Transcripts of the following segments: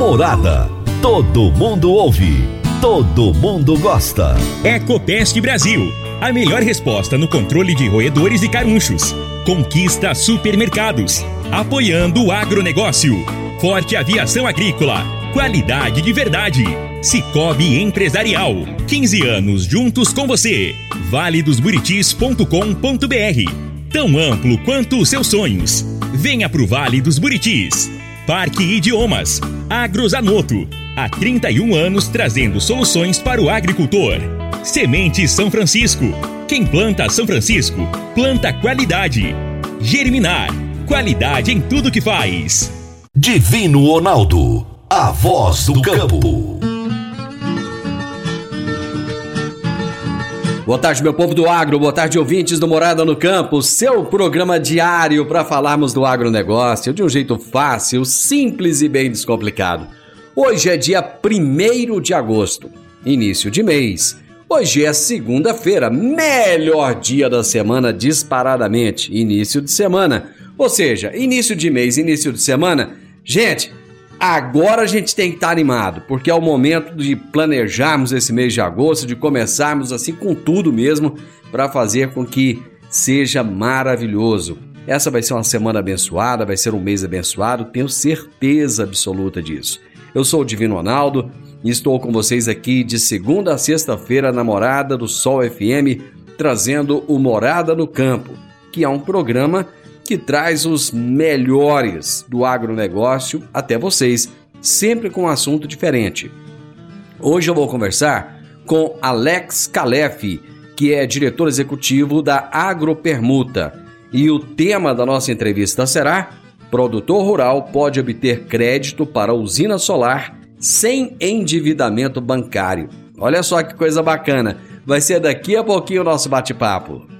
Morada. Todo mundo ouve. Todo mundo gosta. Ecopest Brasil. A melhor resposta no controle de roedores e carunchos. Conquista supermercados. Apoiando o agronegócio. Forte aviação agrícola. Qualidade de verdade. Cicobi Empresarial. 15 anos juntos com você. valedosburitis.com.br Tão amplo quanto os seus sonhos. Venha pro Vale dos Buritis. Parque Idiomas. Agrozanoto. Há 31 anos trazendo soluções para o agricultor. Semente São Francisco. Quem planta São Francisco, planta qualidade. Germinar. Qualidade em tudo que faz. Divino Ronaldo. A voz do campo. Boa tarde, meu povo do agro, boa tarde, ouvintes do Morada no Campo, seu programa diário para falarmos do agronegócio de um jeito fácil, simples e bem descomplicado. Hoje é dia 1 de agosto, início de mês. Hoje é segunda-feira, melhor dia da semana disparadamente, início de semana. Ou seja, início de mês, início de semana. Gente, Agora a gente tem que estar animado, porque é o momento de planejarmos esse mês de agosto, de começarmos assim com tudo mesmo, para fazer com que seja maravilhoso. Essa vai ser uma semana abençoada, vai ser um mês abençoado, tenho certeza absoluta disso. Eu sou o Divino Ronaldo e estou com vocês aqui de segunda a sexta-feira na Morada do Sol FM, trazendo o Morada no Campo, que é um programa que traz os melhores do agronegócio até vocês, sempre com um assunto diferente. Hoje eu vou conversar com Alex Calef, que é diretor executivo da Agropermuta. E o tema da nossa entrevista será: Produtor rural pode obter crédito para usina solar sem endividamento bancário. Olha só que coisa bacana. Vai ser daqui a pouquinho o nosso bate-papo.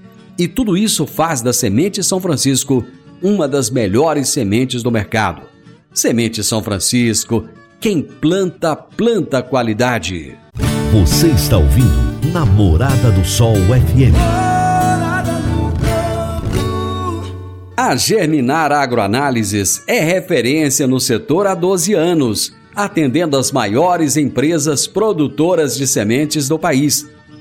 e tudo isso faz da Semente São Francisco uma das melhores sementes do mercado. Semente São Francisco, quem planta, planta qualidade. Você está ouvindo Namorada do Sol FM. A Germinar Agroanálises é referência no setor há 12 anos, atendendo as maiores empresas produtoras de sementes do país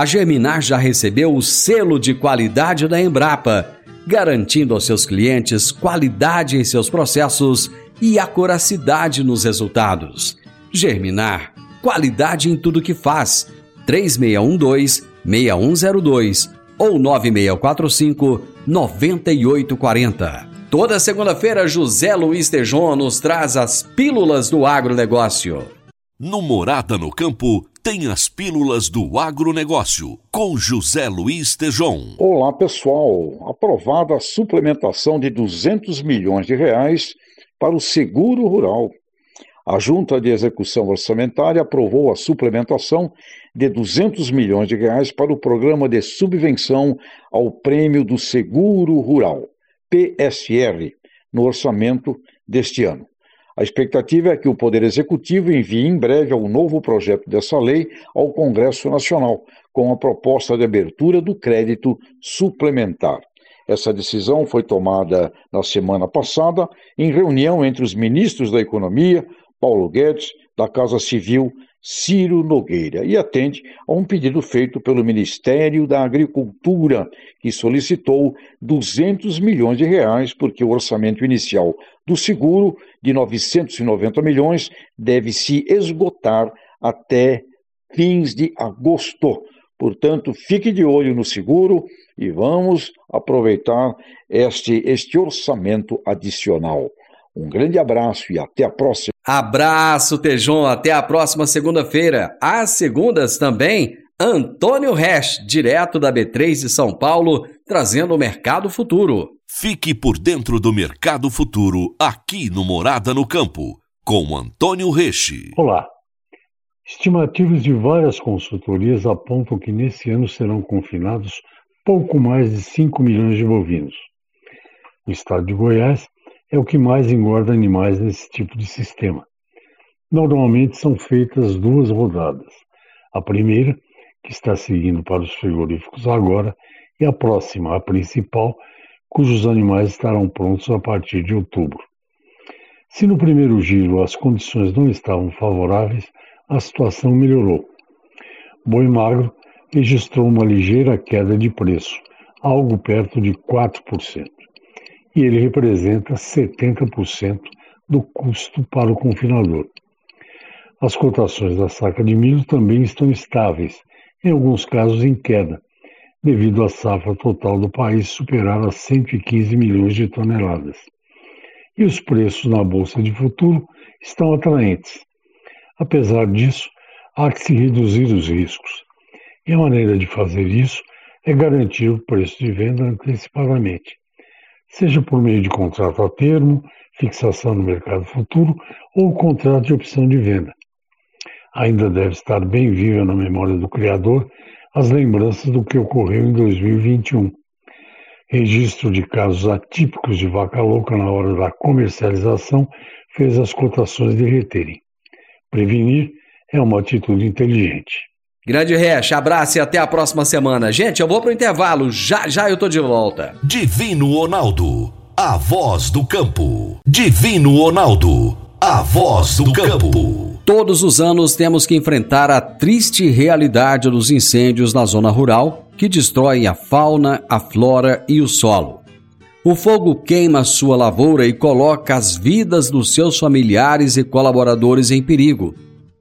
a Germinar já recebeu o selo de qualidade da Embrapa, garantindo aos seus clientes qualidade em seus processos e acuracidade nos resultados. Germinar, qualidade em tudo que faz. 3612-6102 ou 9645-9840. Toda segunda-feira, José Luiz Tejon nos traz as pílulas do agronegócio. No Morada no Campo, tem as pílulas do agronegócio, com José Luiz Tejon. Olá, pessoal. Aprovada a suplementação de 200 milhões de reais para o seguro rural. A Junta de Execução Orçamentária aprovou a suplementação de 200 milhões de reais para o programa de subvenção ao Prêmio do Seguro Rural, PSR, no orçamento deste ano. A expectativa é que o Poder Executivo envie em breve o novo projeto dessa lei ao Congresso Nacional, com a proposta de abertura do crédito suplementar. Essa decisão foi tomada na semana passada em reunião entre os ministros da Economia, Paulo Guedes, da Casa Civil, Ciro Nogueira, e atende a um pedido feito pelo Ministério da Agricultura, que solicitou 200 milhões de reais, porque o orçamento inicial do seguro, de 990 milhões, deve se esgotar até fins de agosto. Portanto, fique de olho no seguro e vamos aproveitar este, este orçamento adicional. Um grande abraço e até a próxima. Abraço, Tejon. Até a próxima segunda-feira. Às segundas também, Antônio Resch, direto da B3 de São Paulo, trazendo o Mercado Futuro. Fique por dentro do Mercado Futuro aqui no Morada no Campo, com Antônio Resch. Olá. Estimativas de várias consultorias apontam que nesse ano serão confinados pouco mais de 5 milhões de bovinos. O estado de Goiás é o que mais engorda animais nesse tipo de sistema. Normalmente são feitas duas rodadas. A primeira, que está seguindo para os frigoríficos agora, e a próxima, a principal, cujos animais estarão prontos a partir de outubro. Se no primeiro giro as condições não estavam favoráveis, a situação melhorou. Boi magro registrou uma ligeira queda de preço, algo perto de 4%, e ele representa 70% do custo para o confinador. As cotações da saca de milho também estão estáveis, em alguns casos em queda, devido à safra total do país superar as 115 milhões de toneladas. E os preços na bolsa de futuro estão atraentes, Apesar disso, há que se reduzir os riscos. E a maneira de fazer isso é garantir o preço de venda antecipadamente, seja por meio de contrato a termo, fixação no mercado futuro ou contrato de opção de venda. Ainda deve estar bem viva na memória do criador as lembranças do que ocorreu em 2021. Registro de casos atípicos de vaca louca na hora da comercialização fez as cotações derreterem. Prevenir é uma atitude inteligente. Grande Recha, abraço e até a próxima semana. Gente, eu vou pro intervalo, já já eu tô de volta. Divino Ronaldo, a voz do campo. Divino Ronaldo, a voz do campo. Todos os anos temos que enfrentar a triste realidade dos incêndios na zona rural que destroem a fauna, a flora e o solo. O fogo queima sua lavoura e coloca as vidas dos seus familiares e colaboradores em perigo.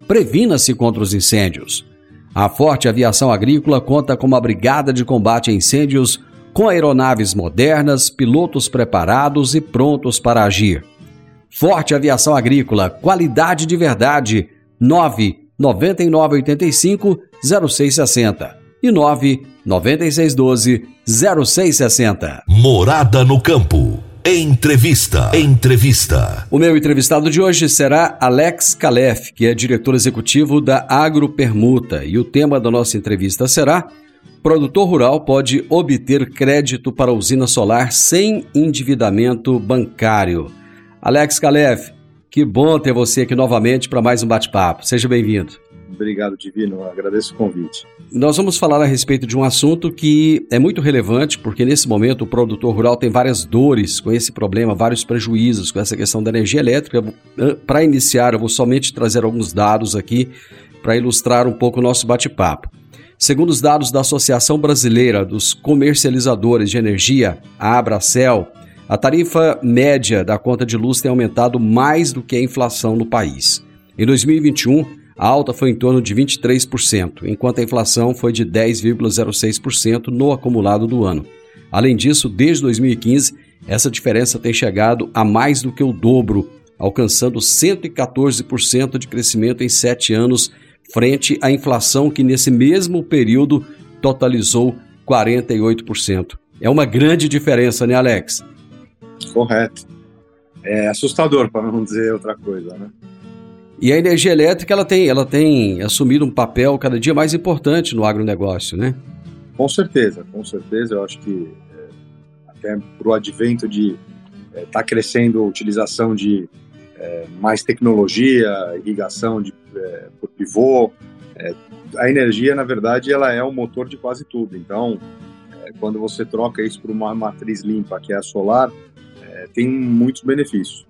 Previna-se contra os incêndios. A Forte Aviação Agrícola conta com uma brigada de combate a incêndios com aeronaves modernas, pilotos preparados e prontos para agir. Forte Aviação Agrícola, qualidade de verdade. 9 9985 0660 e 9 9612 0660. Morada no campo. Entrevista. Entrevista. O meu entrevistado de hoje será Alex Calef, que é diretor executivo da Agropermuta, e o tema da nossa entrevista será: Produtor rural pode obter crédito para usina solar sem endividamento bancário. Alex Calef, que bom ter você aqui novamente para mais um bate-papo. Seja bem-vindo. Obrigado, Divino. agradeço o convite. Nós vamos falar a respeito de um assunto que é muito relevante, porque nesse momento o produtor rural tem várias dores com esse problema, vários prejuízos com essa questão da energia elétrica. Para iniciar, eu vou somente trazer alguns dados aqui para ilustrar um pouco o nosso bate-papo. Segundo os dados da Associação Brasileira dos Comercializadores de Energia, a Abracel, a tarifa média da conta de luz tem aumentado mais do que a inflação no país. Em 2021, a alta foi em torno de 23%, enquanto a inflação foi de 10,06% no acumulado do ano. Além disso, desde 2015, essa diferença tem chegado a mais do que o dobro, alcançando 114% de crescimento em sete anos, frente à inflação que nesse mesmo período totalizou 48%. É uma grande diferença, né, Alex? Correto. É assustador, para não dizer outra coisa, né? E a energia elétrica ela tem, ela tem assumido um papel cada dia mais importante no agronegócio, né? Com certeza, com certeza. Eu acho que é, até para o advento de estar é, tá crescendo a utilização de é, mais tecnologia, irrigação de, é, por pivô. É, a energia, na verdade, ela é o motor de quase tudo. Então, é, quando você troca isso por uma matriz limpa, que é a solar, tem muitos benefícios.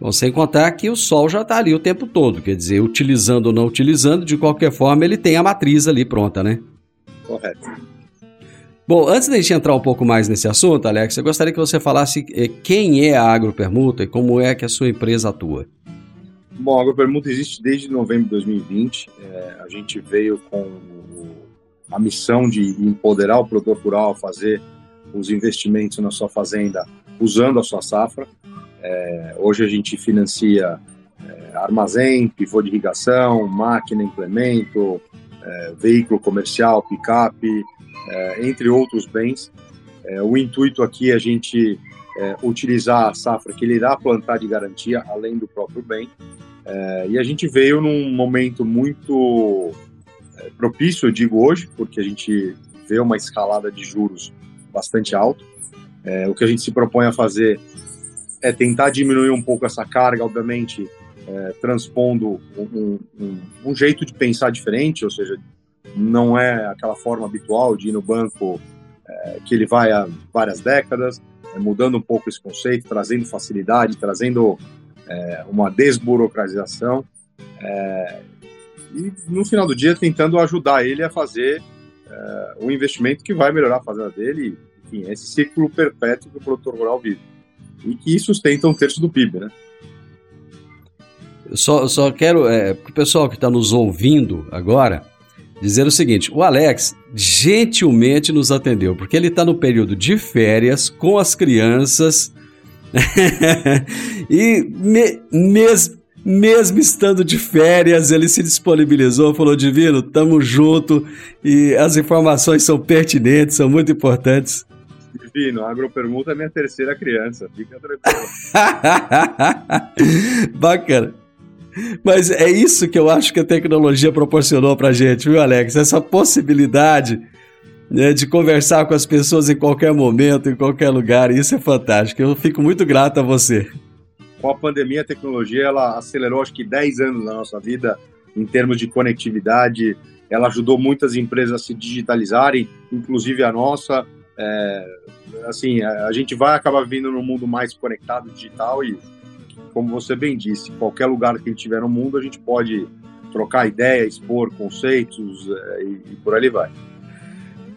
Bom, sem contar que o Sol já está ali o tempo todo, quer dizer, utilizando ou não utilizando, de qualquer forma ele tem a matriz ali pronta, né? Correto. Bom, antes da gente entrar um pouco mais nesse assunto, Alex, eu gostaria que você falasse eh, quem é a Agropermuta e como é que a sua empresa atua. Bom, a Agropermuta existe desde novembro de 2020. É, a gente veio com a missão de empoderar o produtor rural a fazer os investimentos na sua fazenda usando a sua safra. É, hoje a gente financia é, armazém, pivô de irrigação, máquina, implemento, é, veículo comercial, picape, é, entre outros bens. É, o intuito aqui é a gente é, utilizar a safra que ele irá plantar de garantia, além do próprio bem. E a gente veio num momento muito propício, eu digo hoje, porque a gente vê uma escalada de juros bastante alta. O que a gente se propõe a fazer é tentar diminuir um pouco essa carga, obviamente, transpondo um, um, um jeito de pensar diferente, ou seja, não é aquela forma habitual de ir no banco é, que ele vai há várias décadas, é, mudando um pouco esse conceito, trazendo facilidade, trazendo é, uma desburocratização é, e no final do dia tentando ajudar ele a fazer é, um investimento que vai melhorar a fazenda dele, enfim, esse ciclo perpétuo que o produtor rural vive e que sustenta um terço do PIB, né? Eu só, só quero, é, para o pessoal que está nos ouvindo agora, dizer o seguinte: o Alex gentilmente nos atendeu, porque ele está no período de férias com as crianças e me, mes, mesmo estando de férias, ele se disponibilizou, falou: Divino, tamo junto e as informações são pertinentes, são muito importantes. Divino, a agropermuta é minha terceira criança, fica tranquilo. Bacana. Mas é isso que eu acho que a tecnologia proporcionou pra gente, viu, Alex? Essa possibilidade né, de conversar com as pessoas em qualquer momento, em qualquer lugar. Isso é fantástico. Eu fico muito grato a você. Com a pandemia, a tecnologia ela acelerou acho que 10 anos na nossa vida em termos de conectividade. Ela ajudou muitas empresas a se digitalizarem, inclusive a nossa. É, assim, a gente vai acabar vindo num mundo mais conectado, digital e como você bem disse, qualquer lugar que a gente estiver no mundo, a gente pode trocar ideia, expor conceitos é, e, e por ali vai.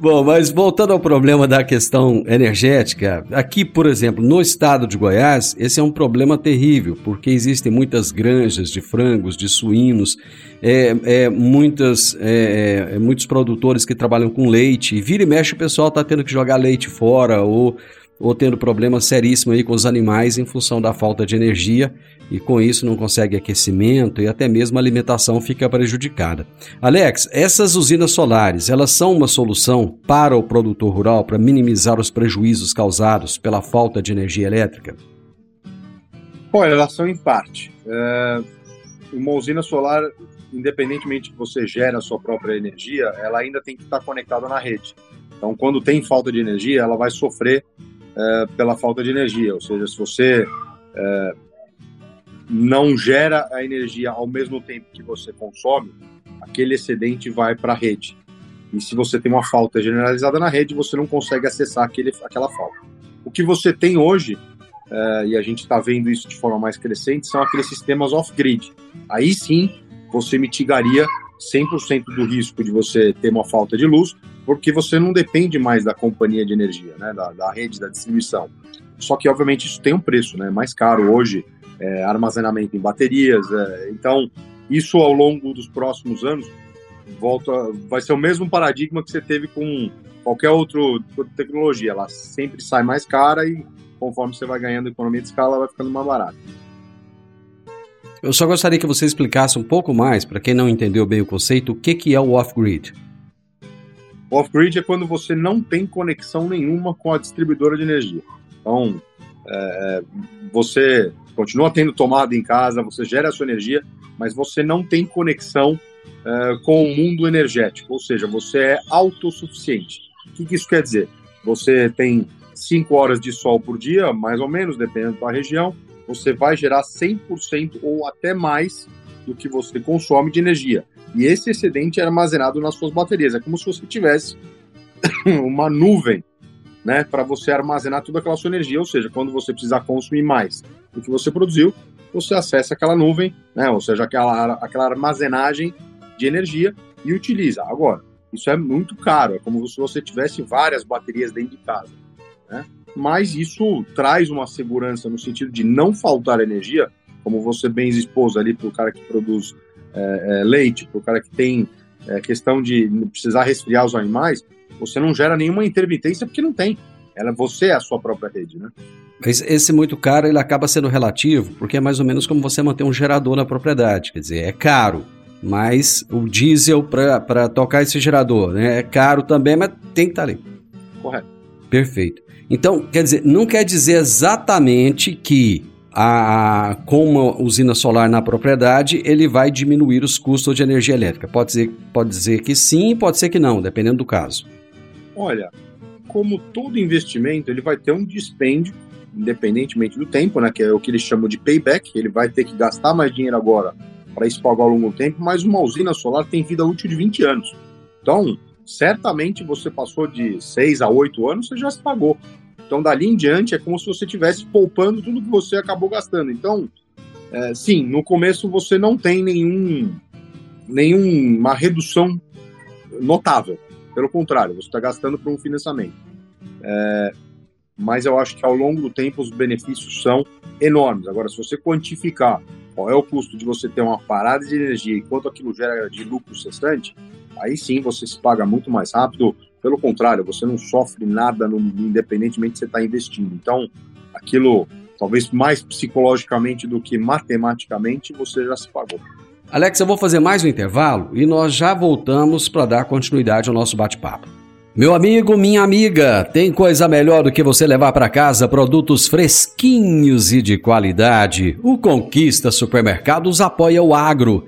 Bom, mas voltando ao problema da questão energética, aqui, por exemplo, no estado de Goiás, esse é um problema terrível, porque existem muitas granjas de frangos, de suínos, é, é, muitas, é, é muitos produtores que trabalham com leite, e vira e mexe o pessoal está tendo que jogar leite fora ou ou tendo problemas seríssimos aí com os animais em função da falta de energia e com isso não consegue aquecimento e até mesmo a alimentação fica prejudicada. Alex, essas usinas solares, elas são uma solução para o produtor rural para minimizar os prejuízos causados pela falta de energia elétrica? Olha, elas são em parte. É, uma usina solar, independentemente que você gere a sua própria energia, ela ainda tem que estar conectada na rede. Então, quando tem falta de energia, ela vai sofrer é, pela falta de energia. Ou seja, se você é, não gera a energia ao mesmo tempo que você consome, aquele excedente vai para a rede. E se você tem uma falta generalizada na rede, você não consegue acessar aquele, aquela falta. O que você tem hoje, é, e a gente está vendo isso de forma mais crescente, são aqueles sistemas off-grid. Aí sim, você mitigaria 100% do risco de você ter uma falta de luz, porque você não depende mais da companhia de energia, né, da, da rede, da distribuição. Só que, obviamente, isso tem um preço, né, mais caro hoje, é, armazenamento em baterias. É, então, isso ao longo dos próximos anos volta, vai ser o mesmo paradigma que você teve com qualquer outra tecnologia. Ela sempre sai mais cara e conforme você vai ganhando economia de escala, vai ficando mais barata. Eu só gostaria que você explicasse um pouco mais, para quem não entendeu bem o conceito, o que, que é o off-grid. Off-grid é quando você não tem conexão nenhuma com a distribuidora de energia. Então, é, você continua tendo tomada em casa, você gera a sua energia, mas você não tem conexão é, com o mundo energético, ou seja, você é autossuficiente. O que, que isso quer dizer? Você tem 5 horas de sol por dia, mais ou menos, dependendo da região, você vai gerar 100% ou até mais do que você consome de energia. E esse excedente é armazenado nas suas baterias. É como se você tivesse uma nuvem né, para você armazenar toda aquela sua energia. Ou seja, quando você precisar consumir mais do que você produziu, você acessa aquela nuvem, né, ou seja, aquela, aquela armazenagem de energia e utiliza. Agora, isso é muito caro, é como se você tivesse várias baterias dentro de casa. Né? Mas isso traz uma segurança no sentido de não faltar energia, como você bem expôs ali para o cara que produz é, é, leite, para o cara que tem é, questão de precisar resfriar os animais, você não gera nenhuma intermitência porque não tem. Ela, você é a sua própria rede, né? Esse, esse muito caro, ele acaba sendo relativo, porque é mais ou menos como você manter um gerador na propriedade. Quer dizer, é caro, mas o diesel para tocar esse gerador né, é caro também, mas tem que estar tá ali. Correto. Perfeito. Então, quer dizer, não quer dizer exatamente que a, com uma usina solar na propriedade, ele vai diminuir os custos de energia elétrica. Pode dizer, pode dizer que sim, pode ser que não, dependendo do caso. Olha, como todo investimento, ele vai ter um dispêndio, independentemente do tempo, né, que é o que eles chamam de payback. Ele vai ter que gastar mais dinheiro agora para isso pagar ao longo do tempo, mas uma usina solar tem vida útil de 20 anos. Então, certamente você passou de 6 a 8 anos, você já se pagou. Então, dali em diante, é como se você estivesse poupando tudo que você acabou gastando. Então, é, sim, no começo você não tem nenhum, nenhuma redução notável. Pelo contrário, você está gastando para um financiamento. É, mas eu acho que ao longo do tempo os benefícios são enormes. Agora, se você quantificar qual é o custo de você ter uma parada de energia e quanto aquilo gera de lucro cessante, aí sim você se paga muito mais rápido. Pelo contrário, você não sofre nada no, independentemente de você estar tá investindo. Então, aquilo, talvez mais psicologicamente do que matematicamente, você já se pagou. Alex, eu vou fazer mais um intervalo e nós já voltamos para dar continuidade ao nosso bate-papo. Meu amigo, minha amiga, tem coisa melhor do que você levar para casa produtos fresquinhos e de qualidade. O Conquista Supermercados apoia o agro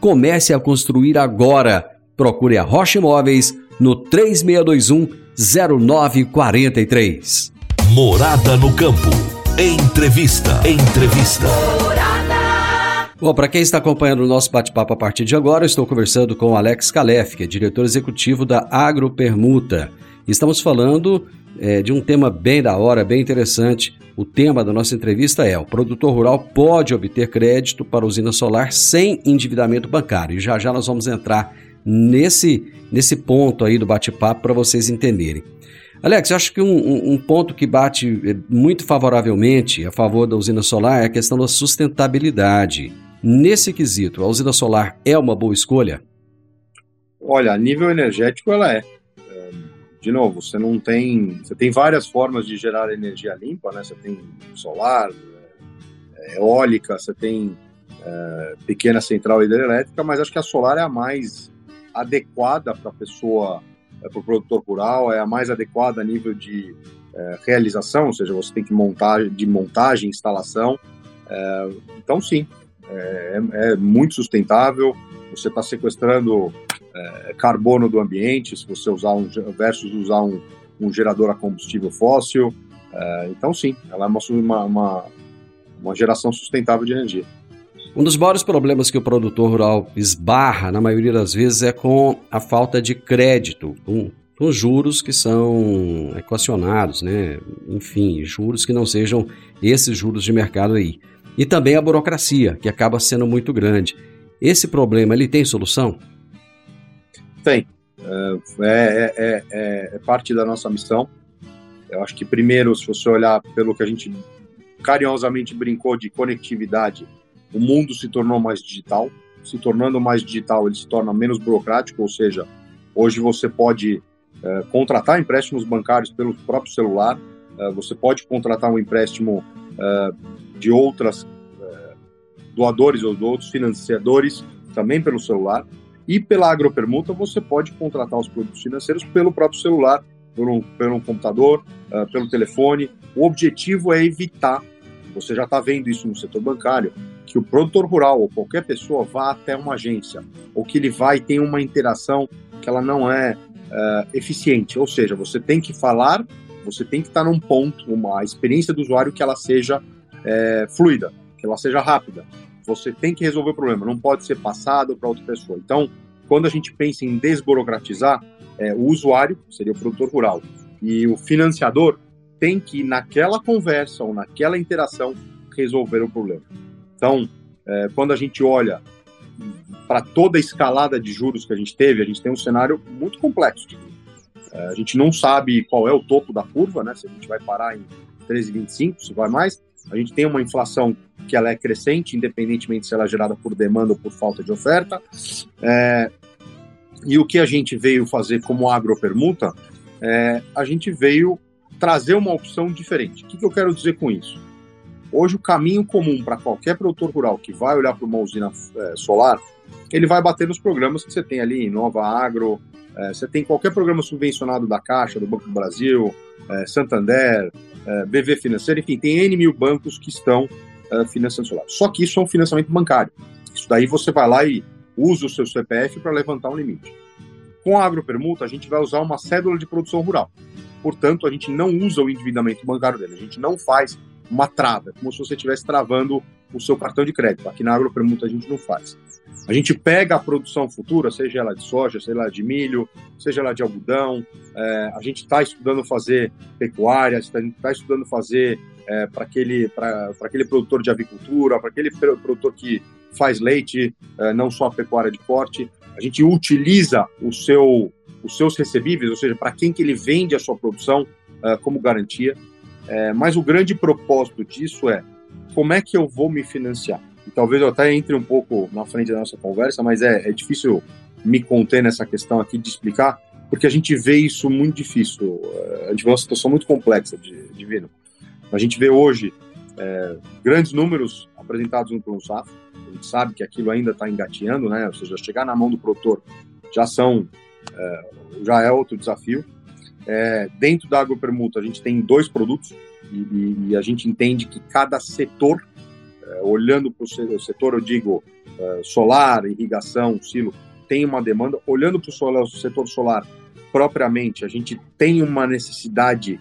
Comece a construir agora. Procure a Rocha Imóveis no 3621 0943. Morada no campo. Entrevista. Entrevista. Bom, para quem está acompanhando o nosso bate-papo a partir de agora, eu estou conversando com Alex Calef, que é diretor executivo da Agropermuta. Estamos falando é, de um tema bem da hora, bem interessante. O tema da nossa entrevista é: o produtor rural pode obter crédito para usina solar sem endividamento bancário. E já já nós vamos entrar nesse, nesse ponto aí do bate-papo para vocês entenderem. Alex, eu acho que um, um, ponto que bate é, muito favoravelmente a favor da usina solar é a questão da sustentabilidade. Nesse quesito, a usina solar é uma boa escolha? Olha, a nível energético ela é de novo, você não tem. Você tem várias formas de gerar energia limpa, né? Você tem solar, é, eólica, você tem é, pequena central hidrelétrica, mas acho que a solar é a mais adequada para a pessoa, é, para o produtor rural, é a mais adequada a nível de é, realização, ou seja, você tem que montar de montagem, instalação. É, então, sim, é, é, muito sustentável. Você está sequestrando é, carbono do ambiente, se você usar um versus usar um, um gerador a combustível fóssil. É, então, sim, ela é uma, uma, uma geração sustentável de energia. Um dos maiores problemas que o produtor rural esbarra, na maioria das vezes, é com a falta de crédito, com, com juros que são equacionados, né? Enfim, juros que não sejam esses juros de mercado aí. e também a burocracia, que acaba sendo muito grande. Esse problema ele tem solução? Tem. É, é, é, é, é parte da nossa missão. Eu acho que primeiro, se você olhar pelo que a gente carinhosamente brincou de conectividade, o mundo se tornou mais digital. Se tornando mais digital, ele se torna menos burocrático, ou seja, hoje você pode é, contratar empréstimos bancários pelo próprio celular, você pode contratar um empréstimo de outras doadores ou de outros financiadores também pelo celular. E pela agropermuta você pode contratar os produtos financeiros pelo próprio celular, pelo, pelo computador, pelo telefone. O objetivo é evitar, você já está vendo isso no setor bancário, que o produtor rural ou qualquer pessoa vá até uma agência, ou que ele vai ter uma interação que ela não é uh, eficiente. Ou seja, você tem que falar, você tem que estar num ponto, uma experiência do usuário que ela seja é, fluida, que ela seja rápida. Você tem que resolver o problema, não pode ser passado para outra pessoa. Então, quando a gente pensa em desburocratizar, é, o usuário, seria o produtor rural, e o financiador tem que, naquela conversa ou naquela interação, resolver o problema. Então, é, quando a gente olha para toda a escalada de juros que a gente teve, a gente tem um cenário muito complexo. É, a gente não sabe qual é o topo da curva, né? Se a gente vai parar em 13,25, se vai mais. A gente tem uma inflação que ela é crescente, independentemente se ela é gerada por demanda ou por falta de oferta. É, e o que a gente veio fazer como agropermuta, é, a gente veio trazer uma opção diferente. O que, que eu quero dizer com isso? Hoje, o caminho comum para qualquer produtor rural que vai olhar para uma usina é, solar, ele vai bater nos programas que você tem ali Nova Agro, é, você tem qualquer programa subvencionado da Caixa, do Banco do Brasil, é, Santander, BV Financeiro, enfim, tem N mil bancos que estão é, financiando solar. Só que isso é um financiamento bancário. Isso daí você vai lá e usa o seu CPF para levantar um limite. Com a agropermuta, a gente vai usar uma cédula de produção rural. Portanto, a gente não usa o endividamento bancário dele, a gente não faz uma trava, como se você estivesse travando o seu cartão de crédito. Aqui na agropermuta a gente não faz. A gente pega a produção futura, seja ela de soja, seja ela de milho, seja ela de algodão. É, a gente está estudando fazer pecuária, a gente está estudando fazer é, para aquele, aquele produtor de avicultura, para aquele produtor que faz leite, é, não só a pecuária de corte. A gente utiliza o seu, os seus recebíveis, ou seja, para quem que ele vende a sua produção é, como garantia. É, mas o grande propósito disso é como é que eu vou me financiar? E talvez eu até entre um pouco na frente da nossa conversa, mas é, é difícil me conter nessa questão aqui de explicar, porque a gente vê isso muito difícil. É, a gente vê uma situação muito complexa de, de Vino. A gente vê hoje é, grandes números apresentados no Plano Safra, a gente sabe que aquilo ainda está engateando, né? ou seja, chegar na mão do produtor já são é, já é outro desafio. É, dentro da agropermuta, a gente tem dois produtos e, e, a gente entende que cada setor, é, olhando para o setor, eu digo é, solar, irrigação, silo, tem uma demanda. Olhando para o setor solar propriamente, a gente tem uma necessidade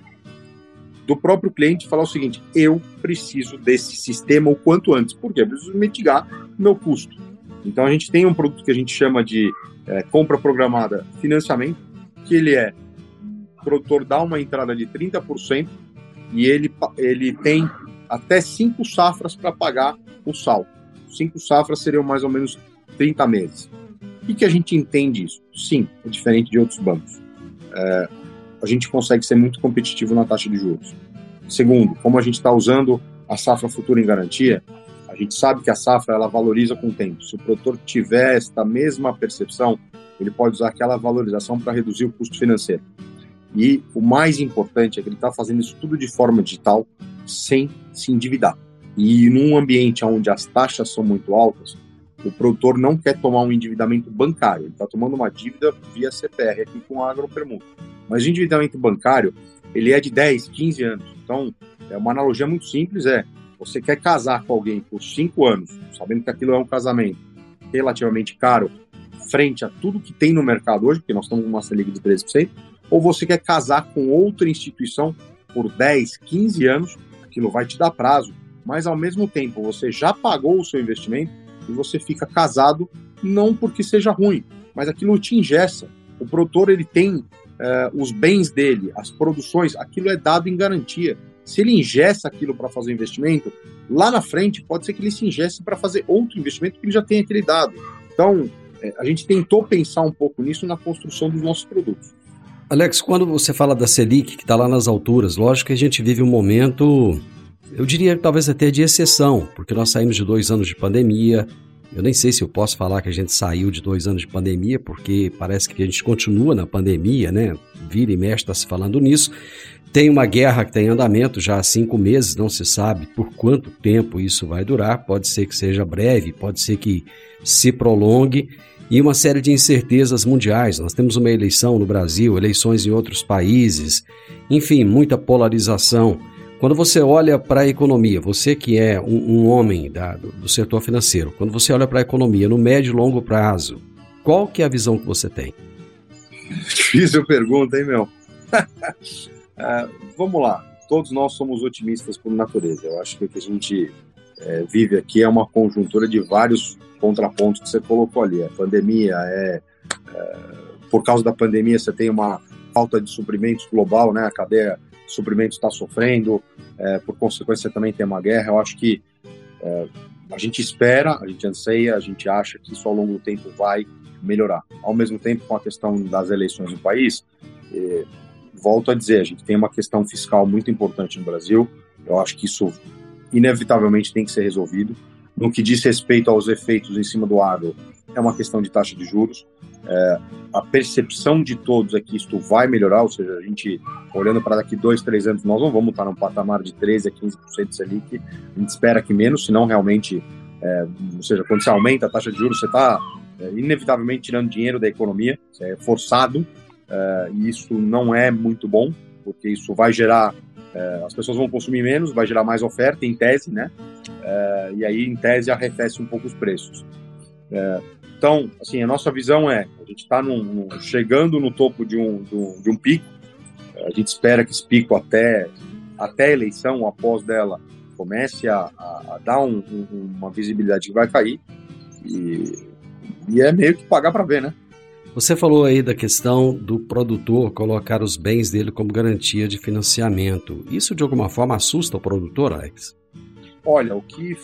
do próprio cliente falar o seguinte: eu preciso desse sistema o quanto antes, porque eu preciso mitigar meu custo. Então a gente tem um produto que a gente chama de é, compra programada financiamento, que ele é produtor dá uma entrada de 30% e ele, ele tem até cinco safras para pagar o sal. Cinco safras seriam mais ou menos 30 meses. O que, que a gente entende isso? Sim, é diferente de outros bancos. É, a gente consegue ser muito competitivo na taxa de juros. Segundo, como a gente está usando a safra futura em garantia, a gente sabe que a safra ela valoriza com o tempo. Se o produtor tiver esta mesma percepção, ele pode usar aquela valorização para reduzir o custo financeiro. E o mais importante é que ele está fazendo isso tudo de forma digital, sem se endividar. E num ambiente onde as taxas são muito altas, o produtor não quer tomar um endividamento bancário, ele está tomando uma dívida via CPR aqui com a agropermuta. Mas o endividamento bancário, ele é de 10, 15 anos. Então, é uma analogia muito simples, é, você quer casar com alguém por 5 anos, sabendo que aquilo é um casamento relativamente caro, frente a tudo que tem no mercado hoje, porque nós estamos com uma Selic de 13%, ou você quer casar com outra instituição por 10, 15 anos, aquilo vai te dar prazo, mas ao mesmo tempo você já pagou o seu investimento e você fica casado não porque seja ruim, mas aquilo te ingessa. O produtor ele tem uh, os bens dele, as produções, aquilo é dado em garantia. Se ele ingessa aquilo para fazer investimento, lá na frente pode ser que ele se ingesse para fazer outro investimento que ele já tenha aquele dado. Então, é, a gente tentou pensar um pouco nisso na construção dos nossos produtos. Alex, quando você fala da Selic, que está lá nas alturas, lógico que a gente vive um momento, eu diria talvez até de exceção, porque nós saímos de dois anos de pandemia. Eu nem sei se eu posso falar que a gente saiu de dois anos de pandemia, porque parece que a gente continua na pandemia, né? Vira e mexe está se falando nisso. Tem uma guerra que está em andamento já há cinco meses, não se sabe por quanto tempo isso vai durar. Pode ser que seja breve, pode ser que se prolongue e uma série de incertezas mundiais. Nós temos uma eleição no Brasil, eleições em outros países, enfim, muita polarização. Quando você olha para a economia, você que é um, um homem da, do, setor financeiro, quando você olha para a economia no médio e longo prazo, qual que é a visão que você tem? Difícil pergunta, hein, meu? uh, vamos lá. Todos nós somos otimistas por natureza. Eu acho que o que a gente é, vive aqui é uma conjuntura de vários contrapontos que você colocou ali. A pandemia é, é, por causa da pandemia você tem uma falta de suprimentos global, né? A cadeia de suprimentos está sofrendo, é, por consequência também tem uma guerra. Eu acho que é, a gente espera, a gente anseia, a gente acha que isso ao longo do tempo vai melhorar. Ao mesmo tempo, com a questão das eleições no país, é, volto a dizer, a gente tem uma questão fiscal muito importante no Brasil. Eu acho que isso inevitavelmente tem que ser resolvido. No que diz respeito aos efeitos em cima do agro, é uma questão de taxa de juros. É, a percepção de todos é que isto vai melhorar, ou seja, a gente, olhando para daqui dois, três anos, nós não vamos estar num patamar de 13% a 15% de Selic, a gente espera que menos, senão realmente, é, ou seja, quando você aumenta a taxa de juros, você está é, inevitavelmente tirando dinheiro da economia, é forçado, é, e isso não é muito bom, porque isso vai gerar as pessoas vão consumir menos, vai gerar mais oferta, em tese, né? É, e aí, em tese, arrefece um pouco os preços. É, então, assim, a nossa visão é, a gente está chegando no topo de um, de um, de um pico, a gente espera que esse pico até, até a eleição, após dela, comece a, a, a dar um, um, uma visibilidade que vai cair, e, e é meio que pagar para ver, né? Você falou aí da questão do produtor colocar os bens dele como garantia de financiamento. Isso de alguma forma assusta o produtor, Alex? Olha, o que,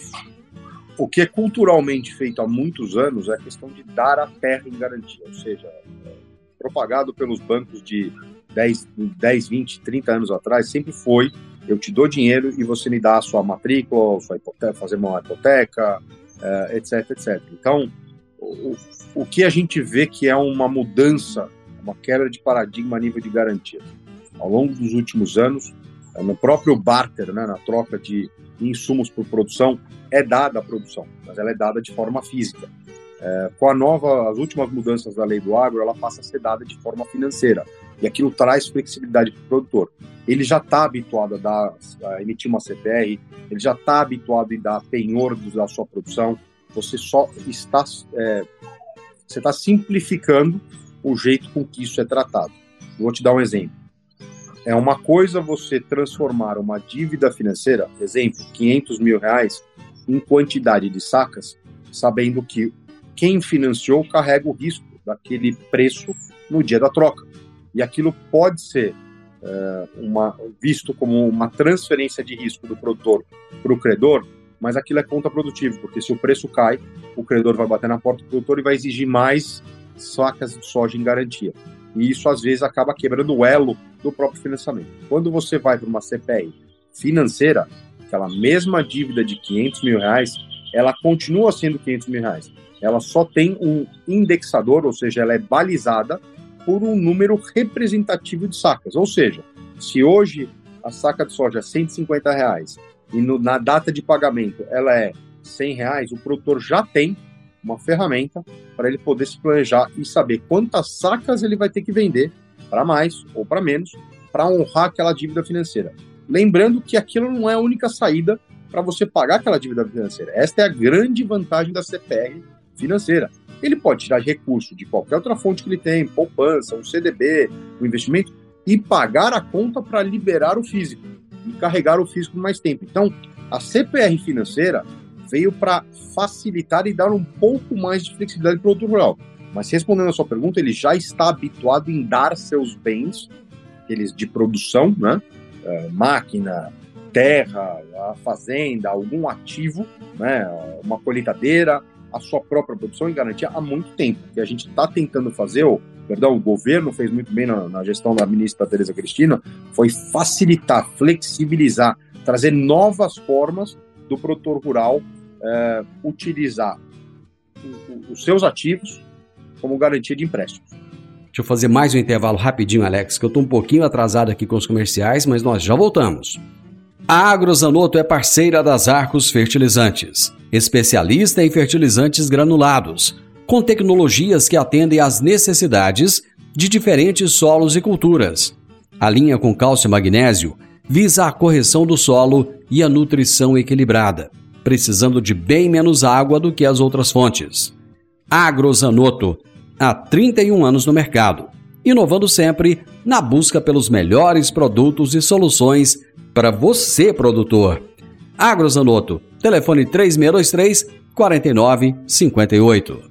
o que é culturalmente feito há muitos anos é a questão de dar a terra em garantia, ou seja, é, propagado pelos bancos de 10, 10, 20, 30 anos atrás, sempre foi eu te dou dinheiro e você me dá a sua matrícula, sua hipoteca, fazer uma hipoteca, é, etc, etc. Então, o, que a gente vê que é uma mudança, uma quebra de paradigma a nível de garantia. Ao longo dos últimos anos, no próprio barter, né, na troca de insumos por produção, é dada a produção, mas ela é dada de forma física. É, com a nova, as últimas mudanças da lei do agro, ela passa a ser dada de forma financeira. E aquilo traz flexibilidade para o produtor. Ele já está habituado a, dar, a emitir uma CPR, ele já está habituado a dar penhor da sua produção, você só está é, você está simplificando o jeito com que isso é tratado. Vou te dar um exemplo. É uma coisa você transformar uma dívida financeira, exemplo, 500 mil reais, em quantidade de sacas, sabendo que quem financiou carrega o risco daquele preço no dia da troca. E aquilo pode ser é, uma, visto como uma transferência de risco do produtor para o credor, mas aquilo é contraprodutivo, porque se o preço cai, o credor vai bater na porta do produtor e vai exigir mais sacas de soja em garantia. E isso, às vezes, acaba quebrando o elo do próprio financiamento. Quando você vai para uma CPI financeira, aquela mesma dívida de 500 mil reais, ela continua sendo 500 mil reais. Ela só tem um indexador, ou seja, ela é balizada por um número representativo de sacas. Ou seja, se hoje a saca de soja é 150 reais e no, na data de pagamento ela é 100 reais, o produtor já tem uma ferramenta para ele poder se planejar e saber quantas sacas ele vai ter que vender para mais ou para menos para honrar aquela dívida financeira. Lembrando que aquilo não é a única saída para você pagar aquela dívida financeira. Esta é a grande vantagem da CPR financeira. Ele pode tirar recurso de qualquer outra fonte que ele tem, poupança, um CDB, um investimento, e pagar a conta para liberar o físico e carregar o físico mais tempo. Então, a CPR financeira veio para facilitar e dar um pouco mais de flexibilidade para o produtor rural. Mas respondendo a sua pergunta, ele já está habituado em dar seus bens, aqueles de produção, né? Uh, máquina, terra, a fazenda, algum ativo, né, uma colheitadeira, a sua própria produção e garantia há muito tempo. O que a gente está tentando fazer, ou, perdão, o governo fez muito bem na, na gestão da ministra Tereza Cristina, foi facilitar, flexibilizar, trazer novas formas do produtor rural é, utilizar os seus ativos como garantia de empréstimos. Deixa eu fazer mais um intervalo rapidinho, Alex, que eu estou um pouquinho atrasado aqui com os comerciais, mas nós já voltamos. A Agrozanoto é parceira das Arcos Fertilizantes, especialista em fertilizantes granulados, com tecnologias que atendem às necessidades de diferentes solos e culturas. A linha com cálcio e magnésio visa a correção do solo e a nutrição equilibrada, precisando de bem menos água do que as outras fontes. Agrozanoto, há 31 anos no mercado, inovando sempre na busca pelos melhores produtos e soluções para você, produtor. Agrozanoto, telefone 3623 4958.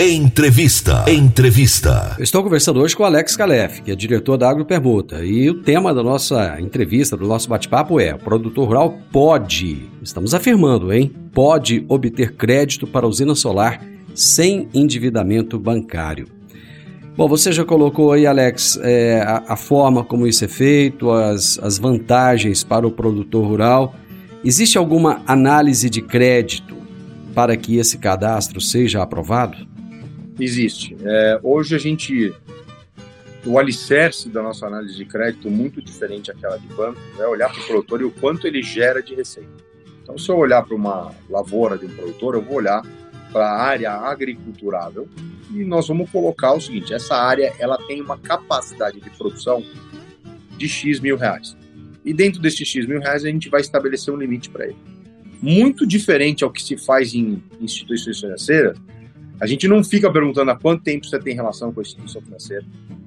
Entrevista. Entrevista. Eu estou conversando hoje com o Alex Calef, que é diretor da Agropermuta, e o tema da nossa entrevista, do nosso bate-papo é: o produtor rural pode, estamos afirmando, hein? Pode obter crédito para usina solar sem endividamento bancário. Bom, você já colocou aí, Alex, é, a, a, forma como isso é feito, as, as vantagens para o produtor rural. Existe alguma análise de crédito para que esse cadastro seja aprovado? Existe. É, hoje a gente. O alicerce da nossa análise de crédito, muito diferente daquela de banco, é olhar para o produtor e o quanto ele gera de receita. Então, se eu olhar para uma lavoura de um produtor, eu vou olhar para a área agriculturável e nós vamos colocar o seguinte: essa área ela tem uma capacidade de produção de X mil reais. E dentro desses X mil reais a gente vai estabelecer um limite para ele. Muito diferente ao que se faz em instituições financeiras, a gente não fica perguntando há quanto tempo você tem relação com a instituição financeira.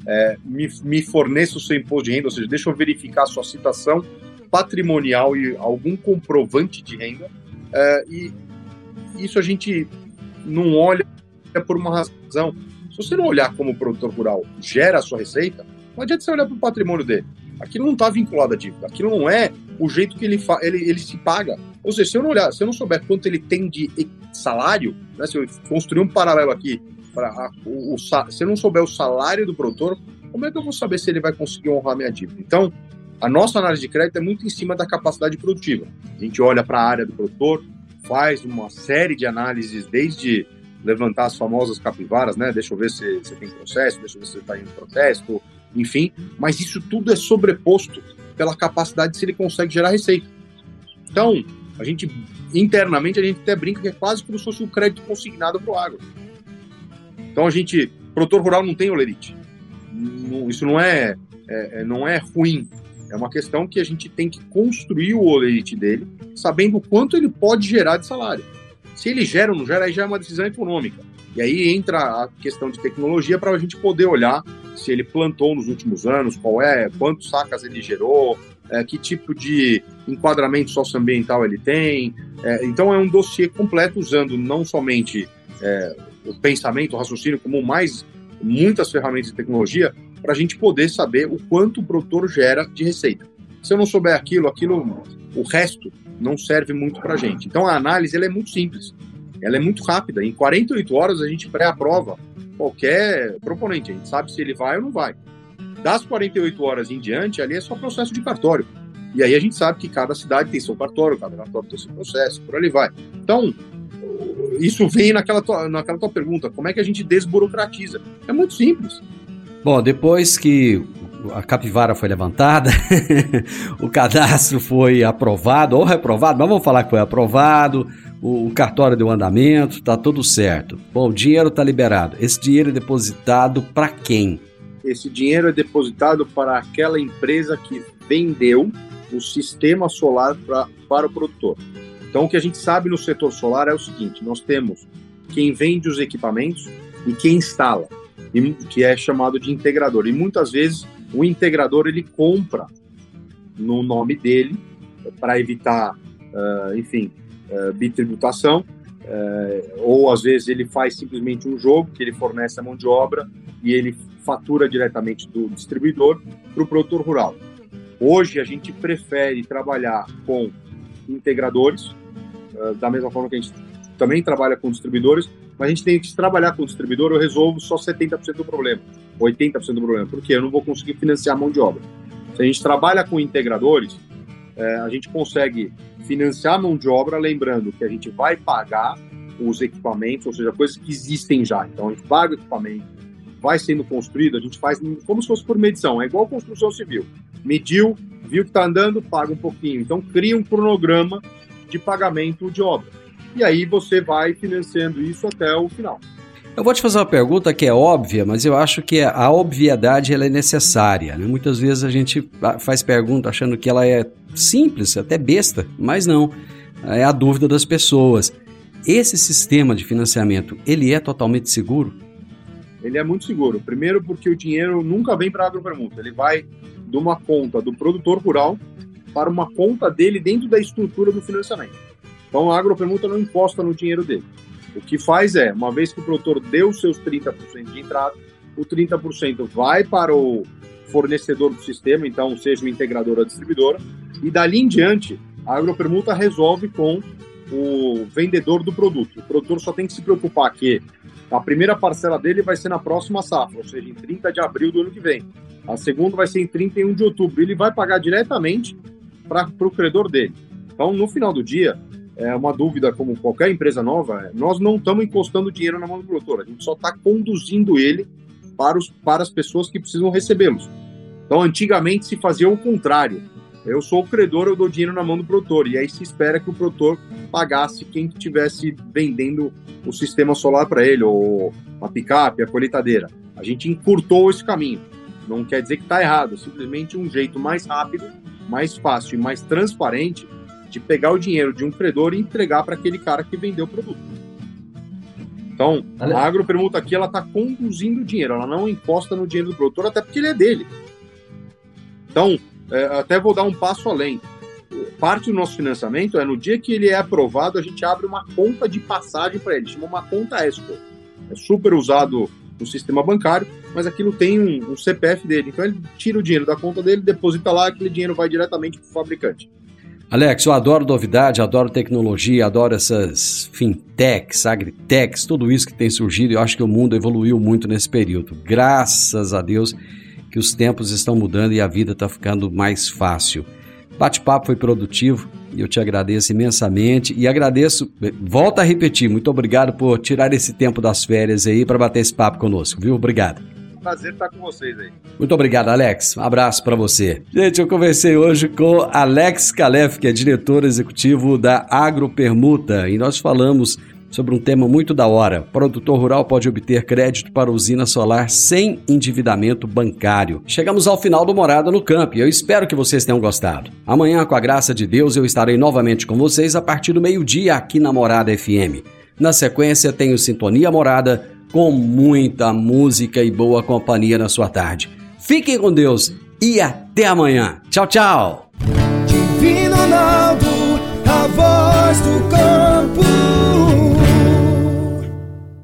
É, me, me forneça o seu imposto de renda, ou seja, deixa eu verificar a sua situação patrimonial e algum comprovante de renda. É, e isso a gente não olha por uma razão. Se você não olhar como o produtor rural gera a sua receita, não adianta você olhar para o patrimônio dele. Aquilo não está vinculado à dívida. Aquilo não é o jeito que ele, ele, ele se paga. Ou seja, se eu não olhar, se eu não souber quanto ele tem de salário, né, se eu construir um paralelo aqui, para o, o, se eu não souber o salário do produtor, como é que eu vou saber se ele vai conseguir honrar minha dívida? Então, a nossa análise de crédito é muito em cima da capacidade produtiva. A gente olha para a área do produtor, faz uma série de análises, desde levantar as famosas capivaras, né? Deixa eu ver se você tem processo, deixa eu ver se você está em protesto, enfim. Mas isso tudo é sobreposto pela capacidade se ele consegue gerar receita. Então, a gente, internamente, a gente até brinca que é quase como se fosse um crédito consignado para o agro. Então, a gente, produtor rural não tem olerite. Isso não é, é, é, não é ruim. É uma questão que a gente tem que construir o olerite dele, sabendo quanto ele pode gerar de salário. Se ele gera ou não gera, aí já é uma decisão econômica. E aí entra a questão de tecnologia para a gente poder olhar se ele plantou nos últimos anos, qual é, quantos sacas ele gerou, é, que tipo de enquadramento socioambiental ele tem. É, então é um dossiê completo usando não somente é, o pensamento, o raciocínio, como mais muitas ferramentas de tecnologia para a gente poder saber o quanto o produtor gera de receita. Se eu não souber aquilo, aquilo, o resto não serve muito para a gente. Então a análise ela é muito simples, ela é muito rápida. Em 48 horas a gente pré-aprova qualquer proponente, a gente sabe se ele vai ou não vai. Das 48 horas em diante, ali é só processo de cartório. E aí a gente sabe que cada cidade tem seu cartório, cada cartório tem seu processo, por ali vai. Então, isso vem naquela tua, naquela tua pergunta: como é que a gente desburocratiza? É muito simples. Bom, depois que a capivara foi levantada, o cadastro foi aprovado ou reprovado, mas vamos falar que foi aprovado, o cartório deu andamento, está tudo certo. Bom, o dinheiro está liberado. Esse dinheiro é depositado para quem? Esse dinheiro é depositado para aquela empresa que vendeu o sistema solar pra, para o produtor. Então, o que a gente sabe no setor solar é o seguinte: nós temos quem vende os equipamentos e quem instala, que é chamado de integrador. E muitas vezes o integrador ele compra no nome dele para evitar, uh, enfim, uh, bitributação, ou às vezes ele faz simplesmente um jogo que ele fornece a mão de obra e ele fatura diretamente do distribuidor para o produtor rural. Hoje a gente prefere trabalhar com integradores, da mesma forma que a gente também trabalha com distribuidores, mas a gente tem que trabalhar com distribuidor, eu resolvo só 70% do problema, 80% do problema, porque eu não vou conseguir financiar a mão de obra. Se a gente trabalha com integradores, a gente consegue financiar a mão de obra, lembrando que a gente vai pagar os equipamentos, ou seja, coisas que existem já. Então, a gente paga o equipamento, vai sendo construído, a gente faz como se fosse por medição, é igual construção civil. Mediu, viu que está andando, paga um pouquinho. Então, cria um cronograma de pagamento de obra. E aí você vai financiando isso até o final. Eu vou te fazer uma pergunta que é óbvia, mas eu acho que a obviedade ela é necessária. Né? Muitas vezes a gente faz pergunta achando que ela é simples, até besta, mas não. É a dúvida das pessoas. Esse sistema de financiamento, ele é totalmente seguro? Ele é muito seguro. Primeiro porque o dinheiro nunca vem para a agropermuta. Ele vai de uma conta do produtor rural para uma conta dele dentro da estrutura do financiamento. Então a agropermuta não imposta no dinheiro dele. O que faz é, uma vez que o produtor deu seus 30% de entrada, o 30% vai para o fornecedor do sistema, então seja o integrador ou a distribuidora, e dali em diante a agropermuta resolve com o vendedor do produto. O produtor só tem que se preocupar que a primeira parcela dele vai ser na próxima safra, ou seja, em 30 de abril do ano que vem. A segunda vai ser em 31 de outubro. Ele vai pagar diretamente para o credor dele. Então, no final do dia, é uma dúvida como qualquer empresa nova, é, nós não estamos encostando dinheiro na mão do produtor, a gente só está conduzindo ele para, os, para as pessoas que precisam recebê-los. Então, antigamente se fazia o contrário. Eu sou o credor, eu dou dinheiro na mão do produtor. E aí se espera que o produtor pagasse quem estivesse vendendo o sistema solar para ele, ou a picape, a colheitadeira. A gente encurtou esse caminho. Não quer dizer que está errado, é simplesmente um jeito mais rápido, mais fácil e mais transparente de pegar o dinheiro de um credor e entregar para aquele cara que vendeu o produto. Então, a agropermuta aqui ela está conduzindo o dinheiro, ela não imposta no dinheiro do produtor, até porque ele é dele. Então, é, até vou dar um passo além. Parte do nosso financiamento é no dia que ele é aprovado, a gente abre uma conta de passagem para ele, chama uma conta escrow. É super usado no sistema bancário, mas aquilo tem um, um CPF dele. Então ele tira o dinheiro da conta dele, deposita lá, aquele dinheiro vai diretamente para o fabricante. Alex, eu adoro novidade, adoro tecnologia, adoro essas fintechs, agritechs, tudo isso que tem surgido. Eu acho que o mundo evoluiu muito nesse período. Graças a Deus que os tempos estão mudando e a vida está ficando mais fácil. Bate-papo foi produtivo e eu te agradeço imensamente e agradeço, volta a repetir, muito obrigado por tirar esse tempo das férias aí para bater esse papo conosco, viu? Obrigado prazer estar com vocês aí. Muito obrigado, Alex. Um abraço para você. Gente, eu conversei hoje com Alex Calef, que é diretor executivo da Agropermuta, e nós falamos sobre um tema muito da hora. O produtor rural pode obter crédito para usina solar sem endividamento bancário. Chegamos ao final do Morada no Campo eu espero que vocês tenham gostado. Amanhã, com a graça de Deus, eu estarei novamente com vocês a partir do meio-dia aqui na Morada FM. Na sequência, tenho Sintonia Morada com muita música e boa companhia na sua tarde. Fiquem com Deus e até amanhã. Tchau, tchau. Divino Ronaldo, a voz do campo.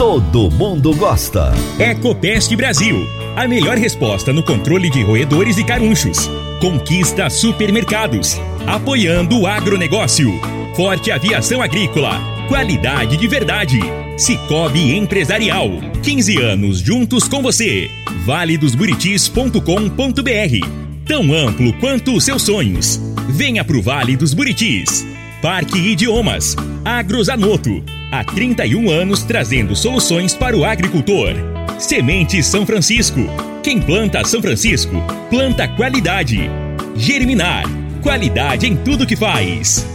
todo mundo gosta. Ecopest Brasil, a melhor resposta no controle de roedores e carunchos. Conquista supermercados, apoiando o agronegócio. Forte aviação agrícola, qualidade de verdade. Cicobi Empresarial, 15 anos juntos com você. valedosburitis.com.br Tão amplo quanto os seus sonhos. Venha pro Vale dos Buritis. Parque Idiomas, Agrozanoto, há 31 anos trazendo soluções para o agricultor. Semente São Francisco. Quem planta São Francisco, planta qualidade. Germinar, qualidade em tudo que faz.